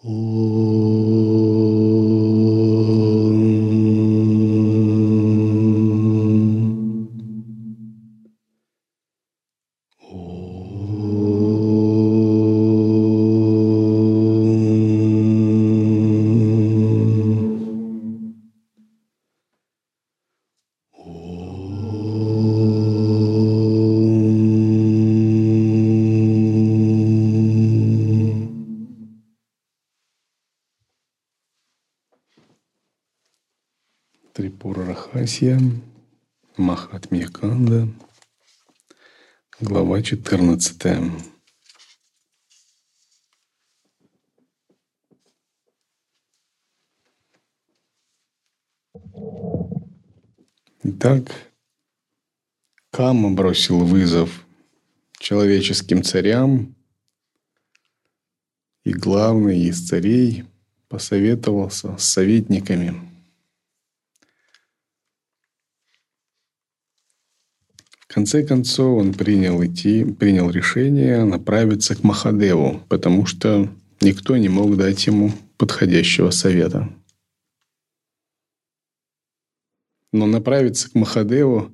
Трипура Рахасия, Махатмьяканда, глава 14. Итак, Кама бросил вызов человеческим царям, и главный из царей посоветовался с советниками – В конце концов он принял идти, принял решение направиться к Махадеву, потому что никто не мог дать ему подходящего совета. Но направиться к Махадеву,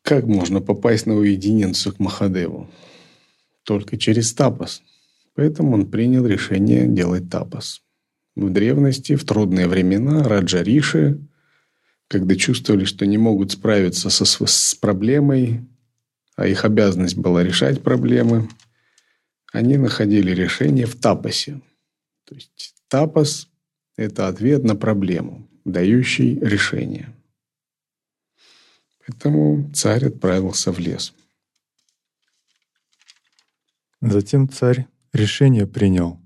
как можно попасть на уединенцию к Махадеву? Только через тапос. Поэтому он принял решение делать тапос. В древности, в трудные времена, Раджа Риши когда чувствовали, что не могут справиться со, с проблемой, а их обязанность была решать проблемы, они находили решение в тапосе. То есть тапос – это ответ на проблему, дающий решение. Поэтому царь отправился в лес. Затем царь решение принял,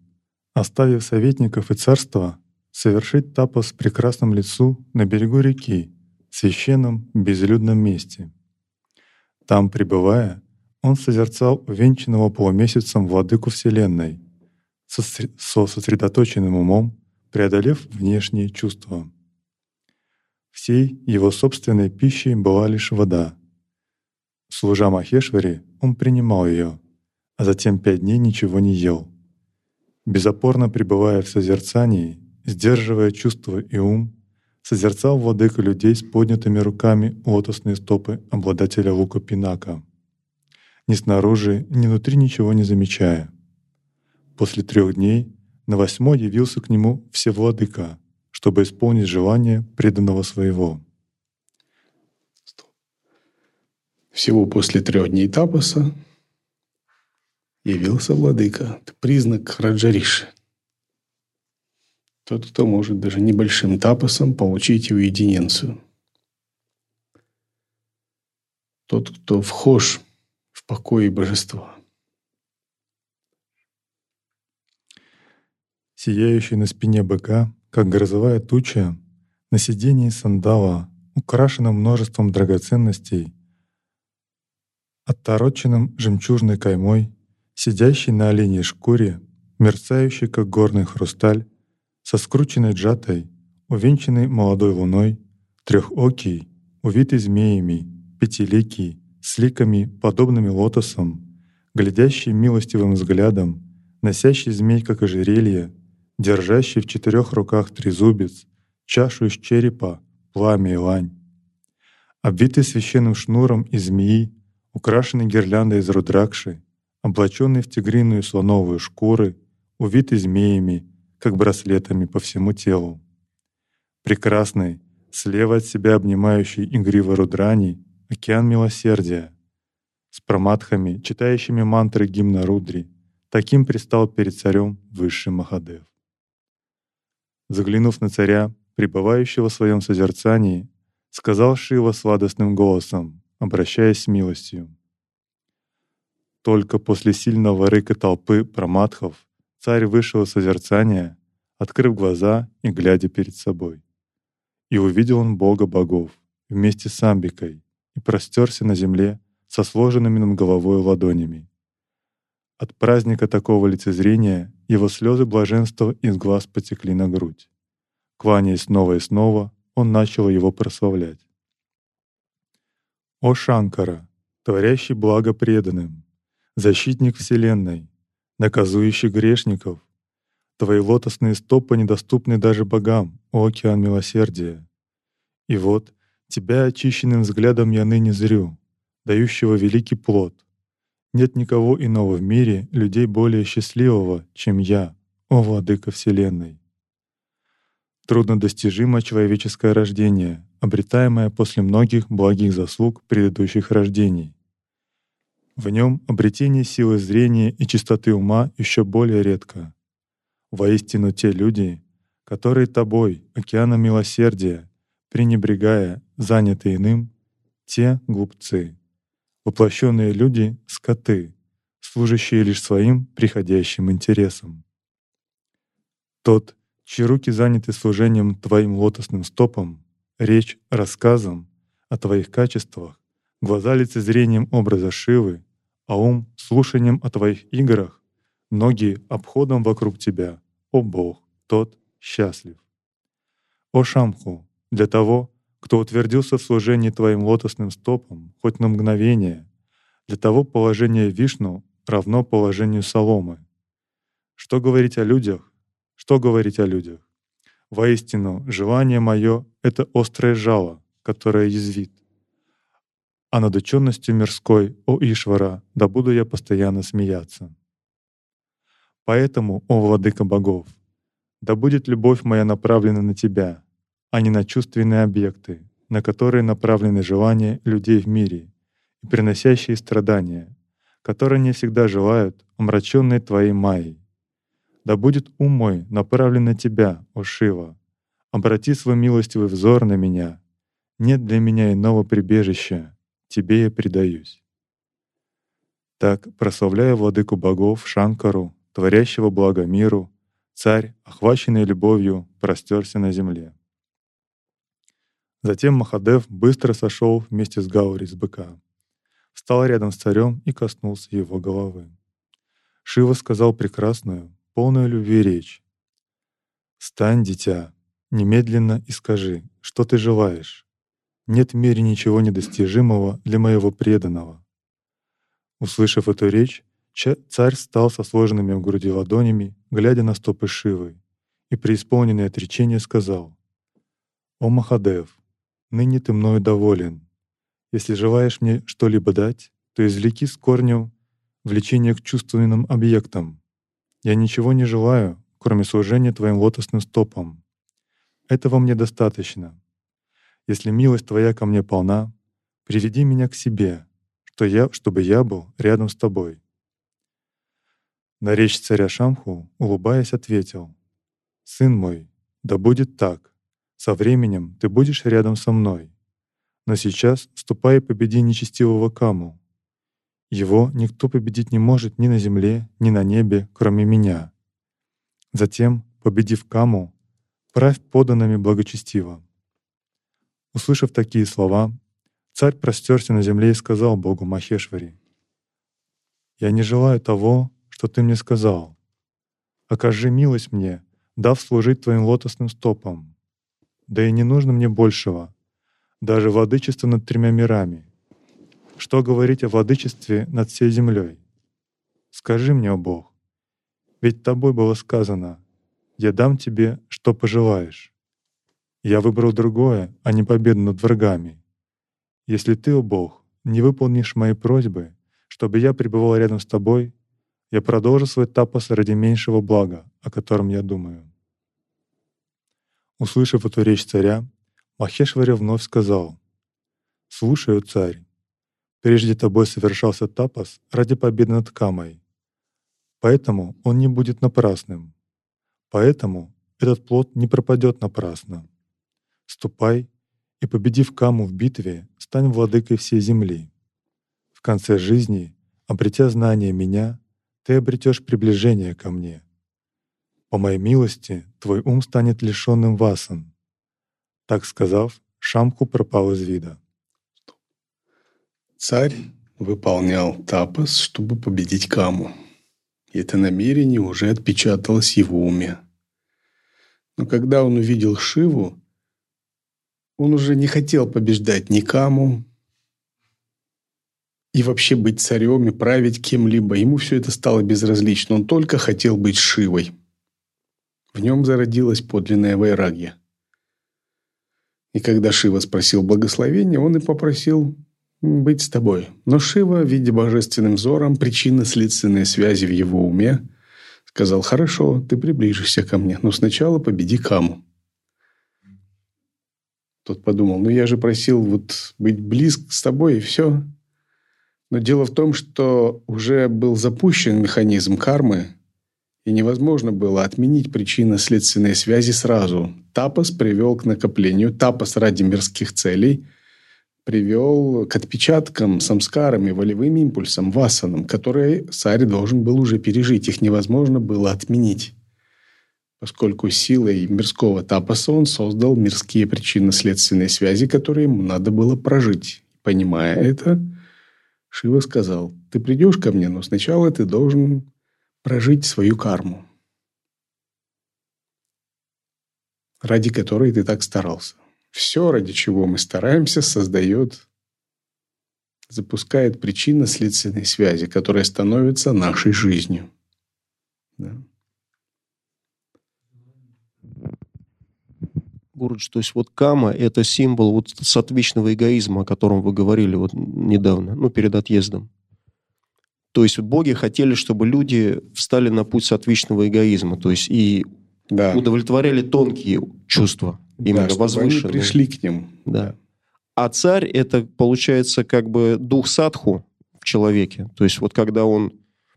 оставив советников и царство совершить тапос прекрасном лесу на берегу реки, в священном безлюдном месте. Там, пребывая, он созерцал увенчанного полумесяцем владыку Вселенной, со сосредоточенным умом, преодолев внешние чувства. Всей его собственной пищей была лишь вода. Служа Махешвари, он принимал ее, а затем пять дней ничего не ел. Безопорно пребывая в созерцании, сдерживая чувства и ум, созерцал владыка людей с поднятыми руками лотосные стопы обладателя лука Пинака, ни снаружи, ни внутри ничего не замечая. После трех дней на восьмой явился к нему Всевладыка, чтобы исполнить желание преданного своего. Всего после трех дней тапоса явился владыка. Это признак Раджариши. Тот, кто может даже небольшим тапосом получить уединенцию. Тот, кто вхож в покое божества. Сияющий на спине быка, как грозовая туча, на сидении сандала, украшенном множеством драгоценностей, оттороченным жемчужной каймой, сидящий на оленей шкуре, мерцающий, как горный хрусталь, со скрученной джатой, увенчанный молодой луной, трехокий, увитый змеями, пятиликий, с ликами, подобными лотосам, глядящий милостивым взглядом, носящий змей, как ожерелье, держащий в четырех руках трезубец, чашу из черепа, пламя и лань. Обвитый священным шнуром из змеи, украшенный гирляндой из рудракши, облаченный в тигриную слоновую шкуры, увитый змеями, как браслетами по всему телу. Прекрасный, слева от себя обнимающий игриво Рудрани, океан милосердия, с проматхами, читающими мантры гимна Рудри, таким пристал перед царем высший Махадев. Заглянув на царя, пребывающего в своем созерцании, сказал Шива сладостным голосом, обращаясь с милостью. Только после сильного рыка толпы проматхов Царь вышел из созерцания, открыв глаза и глядя перед собой. И увидел он Бога богов вместе с Амбикой и простерся на земле со сложенными над головой ладонями. От праздника такого лицезрения его слезы блаженства из глаз потекли на грудь. Кланяясь снова и снова, он начал его прославлять. «О Шанкара, творящий благо преданным, защитник Вселенной, наказующий грешников, Твои лотосные стопы недоступны даже богам, о океан милосердия. И вот Тебя очищенным взглядом я ныне зрю, дающего великий плод. Нет никого иного в мире, людей более счастливого, чем я, о Владыка Вселенной. Труднодостижимо человеческое рождение, обретаемое после многих благих заслуг предыдущих рождений. В нем обретение силы зрения и чистоты ума еще более редко. Воистину те люди, которые тобой, океаном милосердия, пренебрегая, заняты иным, те глупцы. Воплощенные люди — скоты, служащие лишь своим приходящим интересам. Тот, чьи руки заняты служением твоим лотосным стопам, речь — рассказом о твоих качествах, глаза — лицезрением образа Шивы, а ум — слушанием о твоих играх, ноги — обходом вокруг тебя, о Бог, тот счастлив. О Шамху, для того, кто утвердился в служении Твоим лотосным стопам хоть на мгновение, для того положение Вишну равно положению соломы. Что говорить о людях? Что говорить о людях? Воистину, желание мое — это острое жало, которое язвит. А над ученностью мирской, о Ишвара, да буду я постоянно смеяться. Поэтому, о Владыка богов, да будет любовь моя направлена на Тебя, а не на чувственные объекты, на которые направлены желания людей в мире и приносящие страдания, которые не всегда желают, омраченные Твоей майей. Да будет ум мой направлен на Тебя, о Шива. Обрати свой милостивый взор на меня. Нет для меня иного прибежища. Тебе я предаюсь. Так, прославляя владыку богов Шанкару, творящего благо миру, царь, охваченный любовью, простерся на земле. Затем Махадев быстро сошел вместе с Гаури с быка, встал рядом с царем и коснулся его головы. Шива сказал прекрасную, полную любви речь. «Стань, дитя, немедленно и скажи, что ты желаешь. Нет в мире ничего недостижимого для моего преданного». Услышав эту речь, царь стал со сложенными в груди ладонями, глядя на стопы Шивы, и преисполненное отречение сказал «О Махадев, ныне ты мною доволен. Если желаешь мне что-либо дать, то извлеки с корнем влечение к чувственным объектам. Я ничего не желаю, кроме служения твоим лотосным стопам. Этого мне достаточно. Если милость твоя ко мне полна, приведи меня к себе, что я, чтобы я был рядом с тобой». На речь царя Шамху, улыбаясь, ответил, «Сын мой, да будет так. Со временем ты будешь рядом со мной. Но сейчас ступай и победи нечестивого Каму. Его никто победить не может ни на земле, ни на небе, кроме меня. Затем, победив Каму, правь поданными благочестиво». Услышав такие слова, царь простерся на земле и сказал Богу Махешвари, «Я не желаю того, что ты мне сказал. Окажи милость мне, дав служить твоим лотосным стопам. Да и не нужно мне большего. Даже владычество над тремя мирами. Что говорить о владычестве над всей землей? Скажи мне, о Бог, ведь тобой было сказано, «Я дам тебе, что пожелаешь». Я выбрал другое, а не победу над врагами. Если ты, о Бог, не выполнишь мои просьбы, чтобы я пребывал рядом с тобой, я продолжу свой тапос ради меньшего блага, о котором я думаю. Услышав эту речь царя, Махешвари вновь сказал, «Слушаю, царь, прежде тобой совершался тапас ради победы над Камой, поэтому он не будет напрасным, поэтому этот плод не пропадет напрасно. Ступай и, победив Каму в битве, стань владыкой всей земли. В конце жизни, обретя знание меня, ты обретешь приближение ко мне. По моей милости твой ум станет лишенным васан». Так сказав, Шамху пропал из вида. Царь выполнял тапас, чтобы победить Каму. И это намерение уже отпечаталось в его уме. Но когда он увидел Шиву, он уже не хотел побеждать ни Каму, и вообще быть царем и править кем-либо. Ему все это стало безразлично. Он только хотел быть Шивой. В нем зародилась подлинная вайрагья. И когда Шива спросил благословения, он и попросил быть с тобой. Но Шива, видя божественным взором причинно-следственные связи в его уме, сказал, хорошо, ты приближишься ко мне, но сначала победи Каму. Тот подумал, ну я же просил вот быть близк с тобой и все. Но дело в том, что уже был запущен механизм кармы, и невозможно было отменить причинно-следственные связи сразу. Тапос привел к накоплению, тапос ради мирских целей привел к отпечаткам, самскарам и волевым импульсам, васанам, которые царь должен был уже пережить. Их невозможно было отменить. Поскольку силой мирского тапоса он создал мирские причинно-следственные связи, которые ему надо было прожить. Понимая это, Шива сказал, ты придешь ко мне, но сначала ты должен прожить свою карму, ради которой ты так старался. Все, ради чего мы стараемся, создает, запускает причинно-следственные связи, которые становятся нашей жизнью. Да. Гурдж, то есть вот кама – это символ вот сатвичного эгоизма, о котором вы говорили вот недавно, ну, перед отъездом. То есть боги хотели, чтобы люди встали на путь сатвичного эгоизма, то есть и да. удовлетворяли тонкие чувства, именно да, возвышенные. Они пришли к ним. Да. А царь – это, получается, как бы дух садху в человеке. То есть вот когда он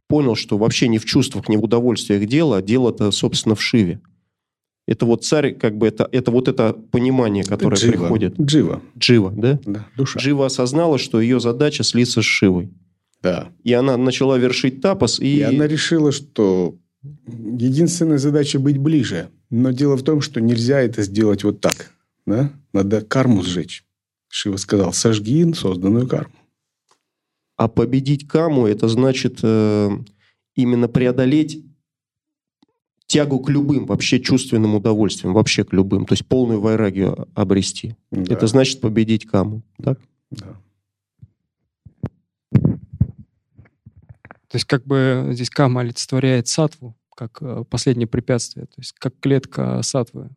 понял, что вообще не в чувствах, не в удовольствиях дело, а дело-то, собственно, в Шиве. Это вот царь, как бы это, это вот это понимание, которое Джива. приходит. Джива. Джива, да? Да, душа. Джива осознала, что ее задача слиться с Шивой. Да. И она начала вершить тапос. И... и она решила, что единственная задача быть ближе. Но дело в том, что нельзя это сделать вот так. Да? Надо карму сжечь. Шива сказал, сожги созданную карму. А победить каму, это значит э, именно преодолеть тягу к любым вообще чувственным удовольствиям, вообще к любым, то есть полную вайрагию обрести. Да. Это значит победить каму, так? Да. То есть как бы здесь кама олицетворяет сатву, как э, последнее препятствие, то есть как клетка сатвы.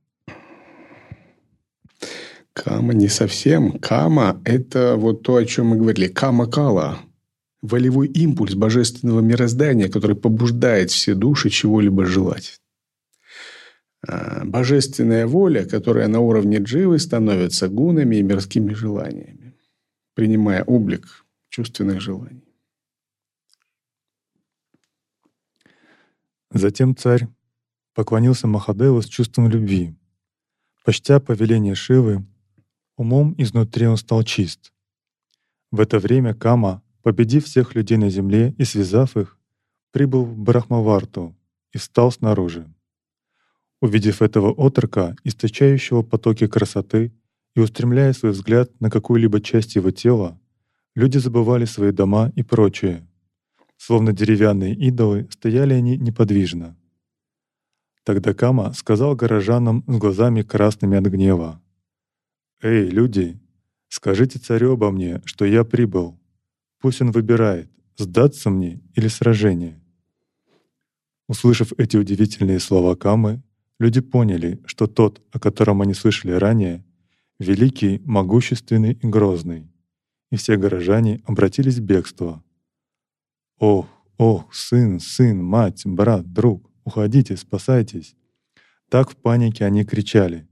Кама не совсем. Кама – это вот то, о чем мы говорили. Кама-кала – волевой импульс божественного мироздания, который побуждает все души чего-либо желать. А, божественная воля, которая на уровне дживы становится гунами и мирскими желаниями, принимая облик чувственных желаний. Затем царь поклонился Махадеву с чувством любви. Почтя повеление Шивы, умом изнутри он стал чист. В это время Кама, победив всех людей на земле и связав их, прибыл в Брахмаварту и встал снаружи. Увидев этого отрока, источающего потоки красоты, и устремляя свой взгляд на какую-либо часть его тела, люди забывали свои дома и прочее. Словно деревянные идолы, стояли они неподвижно. Тогда Кама сказал горожанам с глазами красными от гнева. «Эй, люди, скажите царю обо мне, что я прибыл. Пусть он выбирает, сдаться мне или сражение». Услышав эти удивительные слова Камы, Люди поняли, что тот, о котором они слышали ранее, великий, могущественный и грозный, и все горожане обратились в бегство. «Ох, ох, сын, сын, мать, брат, друг, уходите, спасайтесь!» Так в панике они кричали.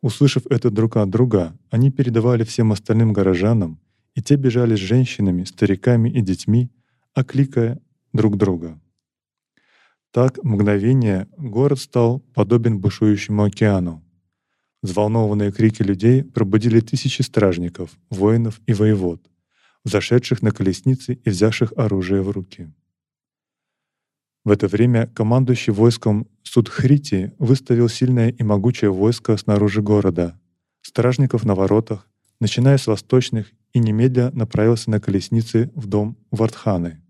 Услышав это друг от друга, они передавали всем остальным горожанам, и те бежали с женщинами, стариками и детьми, окликая друг друга. Так, мгновение, город стал подобен бушующему океану. Взволнованные крики людей пробудили тысячи стражников, воинов и воевод, взошедших на колесницы и взявших оружие в руки. В это время командующий войском Судхрити выставил сильное и могучее войско снаружи города, стражников на воротах, начиная с восточных, и немедля направился на колесницы в дом Вардханы.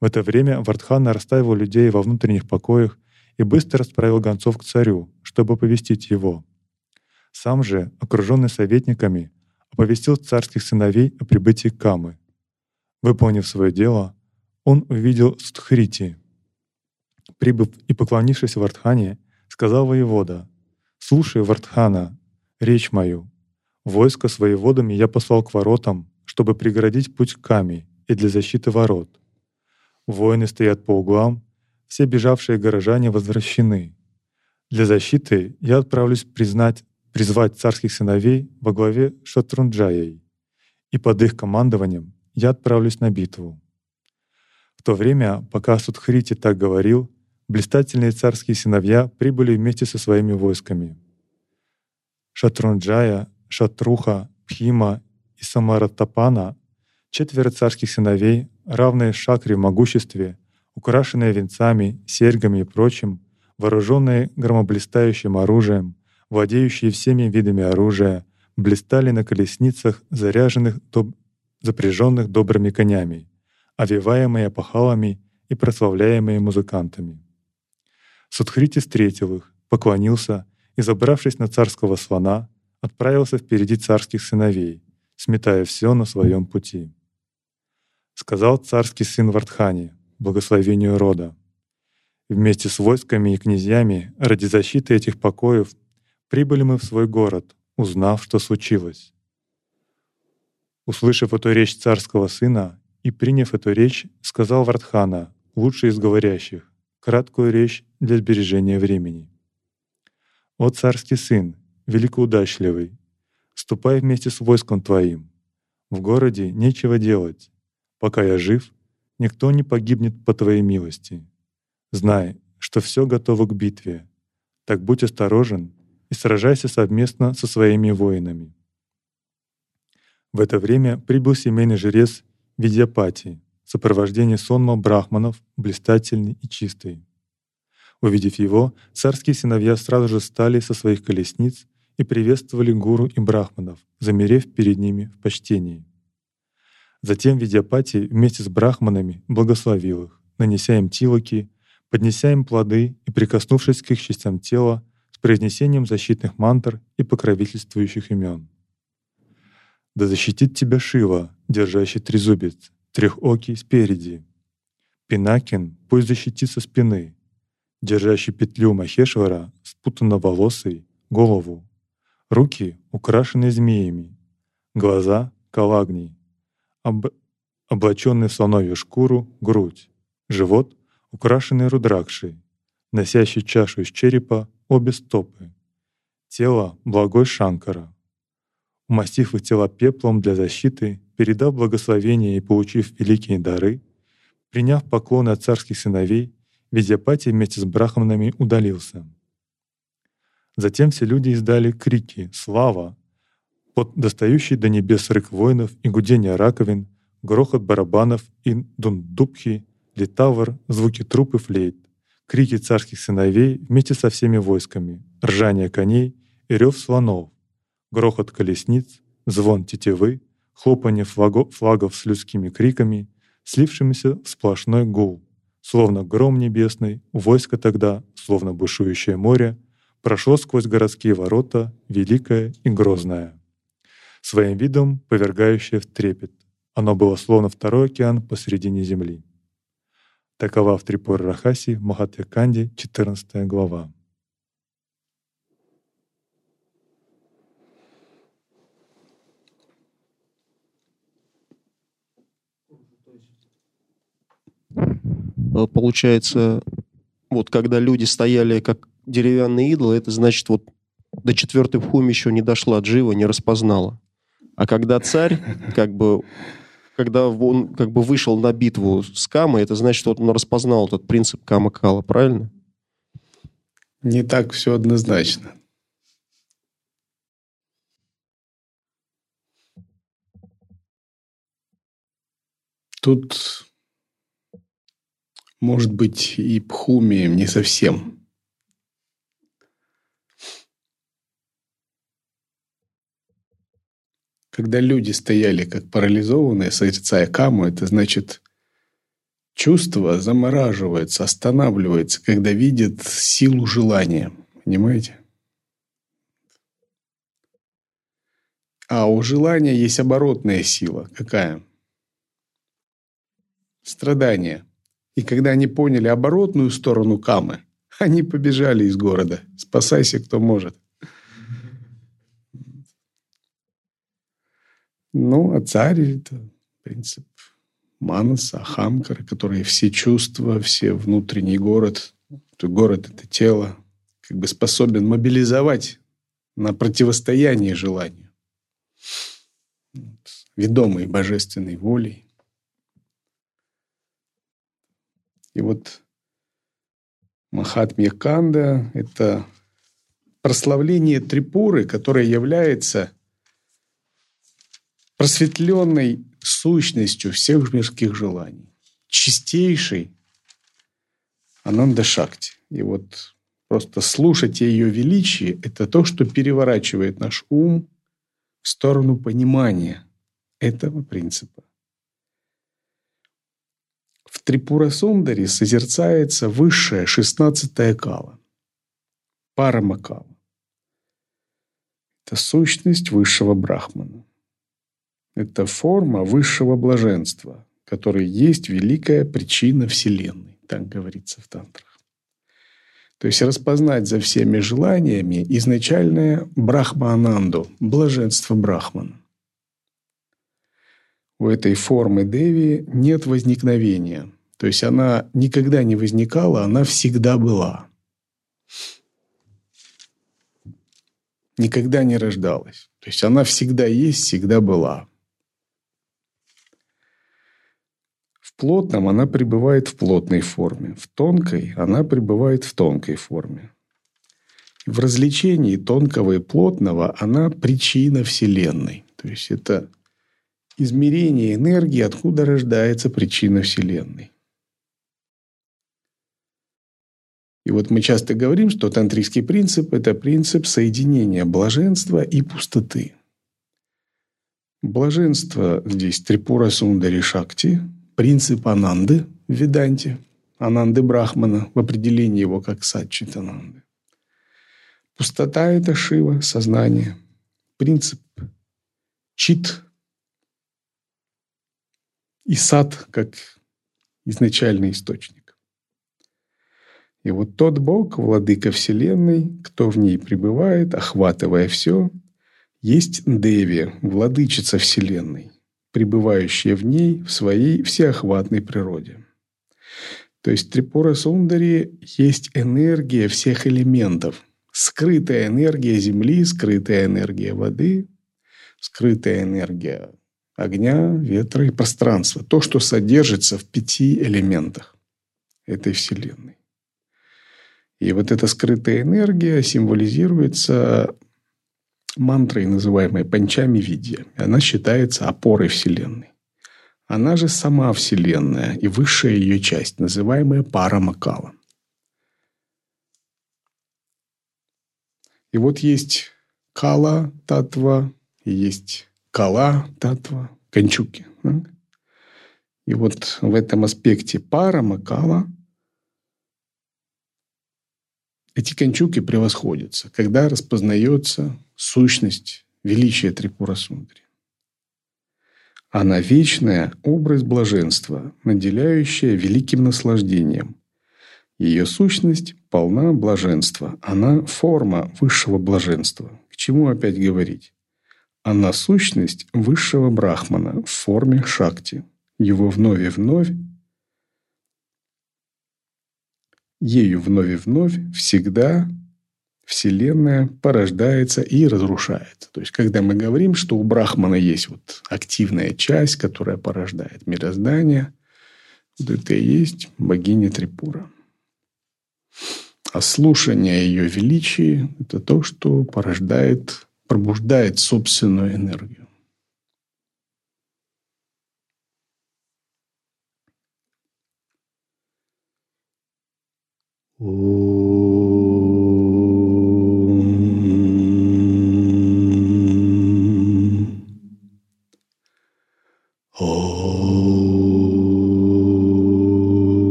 В это время Вардхан расставил людей во внутренних покоях и быстро отправил гонцов к царю, чтобы повестить его. Сам же, окруженный советниками, оповестил царских сыновей о прибытии Камы. Выполнив свое дело, он увидел Стхрити. Прибыв и поклонившись Вардхане, Сказал воевода, «Слушай, Вартхана, речь мою. Войско с воеводами я послал к воротам, чтобы преградить путь к Каме и для защиты ворот. Воины стоят по углам, все бежавшие горожане возвращены. Для защиты я отправлюсь признать, призвать царских сыновей во главе Шатрунджаей, и под их командованием я отправлюсь на битву. В то время, пока Судхрити так говорил, блистательные царские сыновья прибыли вместе со своими войсками. Шатрунджая, Шатруха, Пхима и Самаратапана — четверо царских сыновей, равные Шакре в могуществе, украшенные венцами, серьгами и прочим, вооруженные громоблистающим оружием, владеющие всеми видами оружия, блистали на колесницах, заряженных, доб... запряженных добрыми конями, овиваемые пахалами и прославляемые музыкантами. Судхрити встретил их, поклонился и, забравшись на царского слона, отправился впереди царских сыновей, сметая все на своем пути. Сказал царский сын Вардхани, благословению рода. Вместе с войсками и князьями ради защиты этих покоев прибыли мы в свой город, узнав, что случилось. Услышав эту речь царского сына и приняв эту речь, сказал Вардхана, лучший из говорящих, краткую речь для сбережения времени. «О царский сын, великоудачливый, ступай вместе с войском твоим. В городе нечего делать. Пока я жив, никто не погибнет по твоей милости. Знай, что все готово к битве. Так будь осторожен и сражайся совместно со своими воинами. В это время прибыл семейный жрец Видьяпати в сопровождении сонма брахманов, блистательный и чистый. Увидев его, царские сыновья сразу же встали со своих колесниц и приветствовали гуру и брахманов, замерев перед ними в почтении. Затем Видяпати вместе с брахманами благословил их, нанеся им тилоки, поднеся им плоды и прикоснувшись к их частям тела с произнесением защитных мантр и покровительствующих имен. «Да защитит тебя Шива, держащий трезубец, трехокий спереди. Пинакин пусть защитит со спины, держащий петлю Махешвара, спутанно-волосый, голову. Руки украшены змеями, глаза — калагни, об... облаченный в слоновью шкуру — грудь, живот — украшенный рудракшей, носящий чашу из черепа обе стопы, тело — благой Шанкара. Умастив их тела пеплом для защиты, передав благословение и получив великие дары, приняв поклоны от царских сыновей, Видяпати вместе с брахманами удалился. Затем все люди издали крики «Слава!» Под достающий до небес рык воинов и гудение раковин, грохот барабанов и дундубхи, литавр, звуки труп и флейт, крики царских сыновей вместе со всеми войсками, ржание коней и рев слонов, грохот колесниц, звон тетивы, хлопанье флагов, флагов с людскими криками, слившимися в сплошной гул. Словно гром небесный, войско тогда, словно бушующее море, прошло сквозь городские ворота, великое и грозное. Своим видом повергающее в трепет. Оно было словно второй океан посередине земли. Такова в Трипур Рахаси в Махатхаканде, 14 глава. Э, получается, вот когда люди стояли как деревянные идолы, это значит, вот до четвертой пхуми еще не дошла джива, не распознала. А когда царь, как бы, когда он как бы вышел на битву с Камой, это значит, что он распознал этот принцип Кама-Кала, правильно? Не так все однозначно. Тут может быть, и Пхуми не совсем. Когда люди стояли как парализованные, созерцая каму, это значит, чувство замораживается, останавливается, когда видят силу желания. Понимаете? А у желания есть оборотная сила. Какая? Страдание – и когда они поняли оборотную сторону камы, Они побежали из города. Спасайся, кто может. Ну, а царь – это принцип Манаса, Ахамкара, которые все чувства, все внутренний город, город – это тело, как бы способен мобилизовать на противостояние желанию. Ведомый божественной волей. И вот Махатмья Канда – это прославление Трипуры, которая является просветленной сущностью всех мирских желаний, чистейшей Ананда Шакти. И вот просто слушать ее величие – это то, что переворачивает наш ум в сторону понимания этого принципа. В Трипура Сундаре созерцается высшая шестнадцатая кала – Парамакала. Это сущность высшего брахмана. Это форма высшего блаженства, который есть великая причина Вселенной, так говорится в тантрах. То есть распознать за всеми желаниями изначальное брахма-ананду, блаженство брахмана. У этой формы Деви нет возникновения. То есть она никогда не возникала, она всегда была. Никогда не рождалась. То есть она всегда есть, всегда была. Плотном она пребывает в плотной форме. В тонкой она пребывает в тонкой форме. В развлечении тонкого и плотного она причина Вселенной. То есть это измерение энергии, откуда рождается причина Вселенной. И вот мы часто говорим, что тантрийский принцип – это принцип соединения блаженства и пустоты. Блаженство здесь Трипура Сундари Шакти, принцип Ананды в Веданте, Ананды Брахмана в определении его как Сатчит Ананды. Пустота – это Шива, сознание. Принцип Чит и сад как изначальный источник. И вот тот Бог, владыка Вселенной, кто в ней пребывает, охватывая все, есть Деви, владычица Вселенной, пребывающая в ней в своей всеохватной природе. То есть Трипура Сундари есть энергия всех элементов, скрытая энергия Земли, скрытая энергия воды, скрытая энергия огня, ветра и пространства. То, что содержится в пяти элементах этой Вселенной. И вот эта скрытая энергия символизируется мантрой, называемой панчами видья. Она считается опорой Вселенной. Она же сама Вселенная и высшая ее часть, называемая парамакала. И вот есть кала татва, и есть Кала, Татва, Кончуки. И вот в этом аспекте пара, Макала, эти кончуки превосходятся, когда распознается сущность величия Трипура Сундри. Она вечная образ блаженства, наделяющая великим наслаждением. Ее сущность полна блаженства. Она форма высшего блаженства. К чему опять говорить? Она сущность высшего брахмана в форме шакти. Его вновь и вновь, ею вновь и вновь всегда Вселенная порождается и разрушается. То есть, когда мы говорим, что у Брахмана есть вот активная часть, которая порождает мироздание, вот это и есть богиня Трипура. А слушание ее величия – это то, что порождает пробуждает собственную энергию. О